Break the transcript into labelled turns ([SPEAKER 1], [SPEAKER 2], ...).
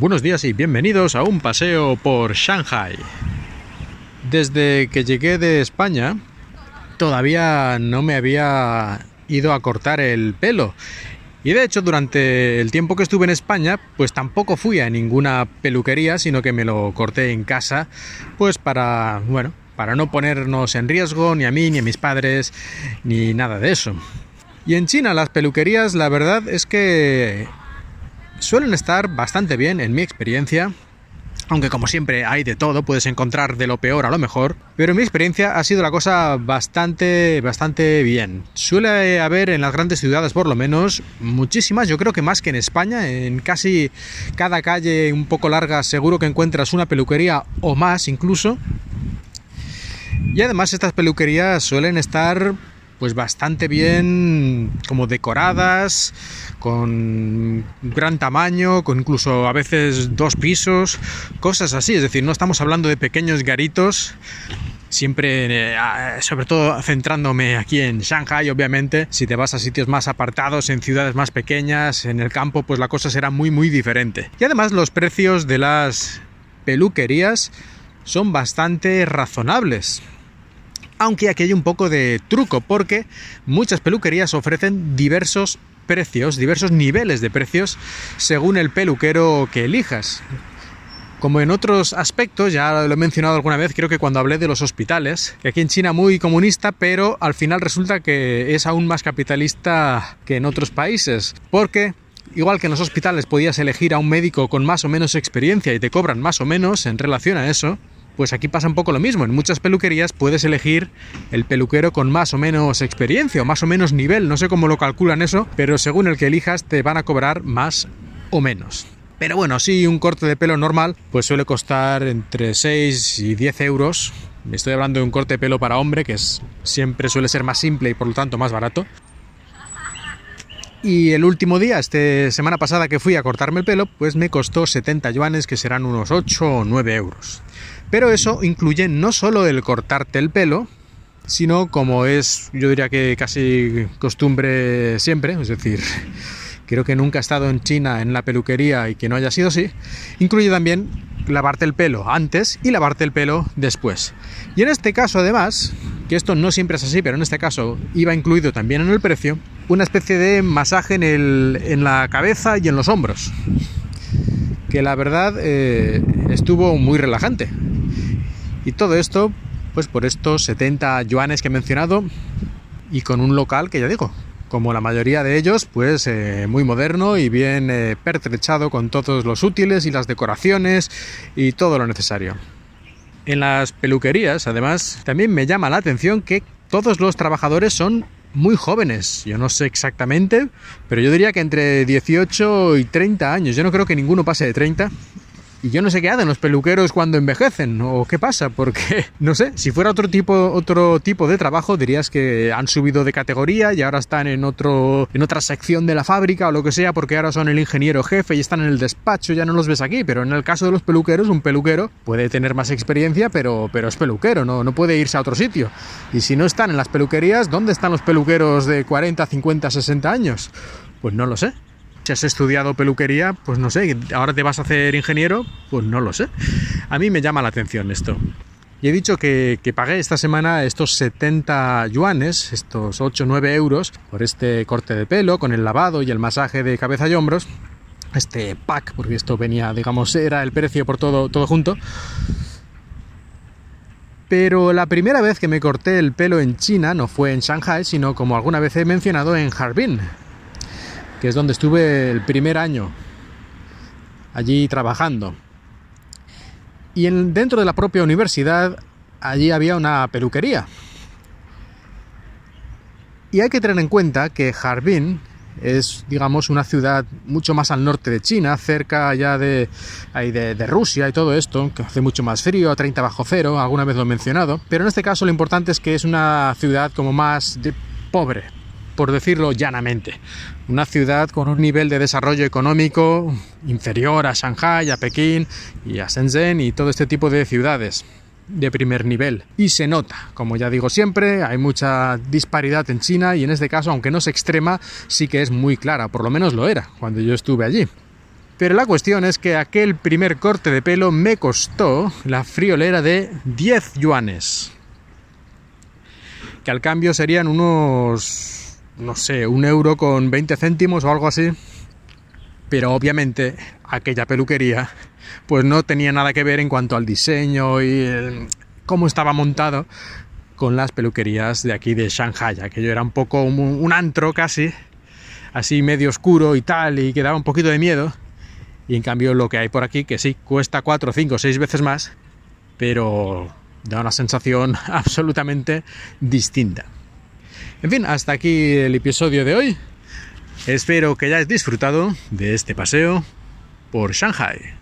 [SPEAKER 1] Buenos días y bienvenidos a un paseo por Shanghai. Desde que llegué de España, todavía no me había ido a cortar el pelo. Y de hecho, durante el tiempo que estuve en España, pues tampoco fui a ninguna peluquería, sino que me lo corté en casa, pues para, bueno, para no ponernos en riesgo ni a mí, ni a mis padres, ni nada de eso. Y en China las peluquerías, la verdad es que suelen estar bastante bien en mi experiencia. Aunque como siempre hay de todo, puedes encontrar de lo peor a lo mejor. Pero en mi experiencia ha sido la cosa bastante, bastante bien. Suele haber en las grandes ciudades por lo menos muchísimas, yo creo que más que en España. En casi cada calle un poco larga seguro que encuentras una peluquería o más incluso. Y además estas peluquerías suelen estar pues bastante bien como decoradas, con gran tamaño, con incluso a veces dos pisos, cosas así, es decir, no estamos hablando de pequeños garitos, siempre, eh, sobre todo centrándome aquí en Shanghai, obviamente, si te vas a sitios más apartados, en ciudades más pequeñas, en el campo, pues la cosa será muy muy diferente. Y además los precios de las peluquerías son bastante razonables aunque aquí hay un poco de truco porque muchas peluquerías ofrecen diversos precios, diversos niveles de precios según el peluquero que elijas. Como en otros aspectos, ya lo he mencionado alguna vez, creo que cuando hablé de los hospitales, que aquí en China muy comunista, pero al final resulta que es aún más capitalista que en otros países, porque igual que en los hospitales podías elegir a un médico con más o menos experiencia y te cobran más o menos en relación a eso, pues aquí pasa un poco lo mismo. En muchas peluquerías puedes elegir el peluquero con más o menos experiencia o más o menos nivel. No sé cómo lo calculan eso, pero según el que elijas te van a cobrar más o menos. Pero bueno, sí, un corte de pelo normal pues suele costar entre 6 y 10 euros. Estoy hablando de un corte de pelo para hombre, que es, siempre suele ser más simple y por lo tanto más barato. Y el último día, esta semana pasada que fui a cortarme el pelo, pues me costó 70 yuanes, que serán unos 8 o 9 euros. Pero eso incluye no solo el cortarte el pelo, sino como es, yo diría que casi costumbre siempre, es decir, creo que nunca he estado en China en la peluquería y que no haya sido así, incluye también lavarte el pelo antes y lavarte el pelo después. Y en este caso además, que esto no siempre es así, pero en este caso iba incluido también en el precio, una especie de masaje en, el, en la cabeza y en los hombros, que la verdad eh, estuvo muy relajante. Y todo esto, pues por estos 70 yuanes que he mencionado y con un local que ya digo, como la mayoría de ellos, pues eh, muy moderno y bien eh, pertrechado con todos los útiles y las decoraciones y todo lo necesario. En las peluquerías, además, también me llama la atención que todos los trabajadores son muy jóvenes. Yo no sé exactamente, pero yo diría que entre 18 y 30 años. Yo no creo que ninguno pase de 30 y yo no sé qué hacen los peluqueros cuando envejecen o qué pasa, porque no sé, si fuera otro tipo, otro tipo de trabajo dirías que han subido de categoría y ahora están en otro, en otra sección de la fábrica o lo que sea, porque ahora son el ingeniero jefe y están en el despacho, ya no los ves aquí. Pero en el caso de los peluqueros, un peluquero puede tener más experiencia, pero, pero es peluquero, no, no puede irse a otro sitio. Y si no están en las peluquerías, ¿dónde están los peluqueros de 40, 50, 60 años? Pues no lo sé. Si has estudiado peluquería, pues no sé, ahora te vas a hacer ingeniero, pues no lo sé. A mí me llama la atención esto. Y he dicho que, pagué esta semana estos 70 yuanes, estos 8 o 9 euros, por este corte de pelo, con el lavado y el masaje de cabeza y hombros. Este pack, porque esto venía, digamos, era el precio por todo, todo junto. Pero la primera vez que me corté el pelo en China no fue en Shanghai, sino como alguna vez he mencionado en Harbin, que es donde estuve el primer año allí trabajando. Y en, dentro de la propia universidad, allí había una peluquería. Y hay que tener en cuenta que Harbin es, digamos, una ciudad mucho más al norte de China, cerca ya de, de, de, Rusia y todo esto, que hace mucho más frío, a 30 bajo cero, alguna vez lo he mencionado. Pero en este caso lo importante es que es una ciudad como más de, pobre, por decirlo llanamente. Una ciudad con un nivel de desarrollo económico inferior a Shanghai, a Pekín y a Shenzhen y todo este tipo de ciudades de primer nivel. Y se nota, como ya digo siempre, hay mucha disparidad en China y en este caso, aunque no es extrema, sí que es muy clara, por lo menos lo era cuando yo estuve allí. Pero la cuestión es que aquel primer corte de pelo me costó la friolera de 10 yuanes. Que al cambio serían unos, no sé, un euro con 20 céntimos o algo así. Pero obviamente aquella peluquería pues no tenía nada que ver en cuanto al diseño y cómo estaba montado con las peluquerías de aquí de Shanghai. Aquello era un poco un, un antro casi, así medio oscuro y tal, y que daba un poquito de miedo y en cambio lo que hay por aquí, que sí, cuesta 4, 5, 6 veces más, pero da una sensación absolutamente distinta. En fin, hasta aquí el episodio de hoy. Espero que hayáis disfrutado de este paseo por Shanghai.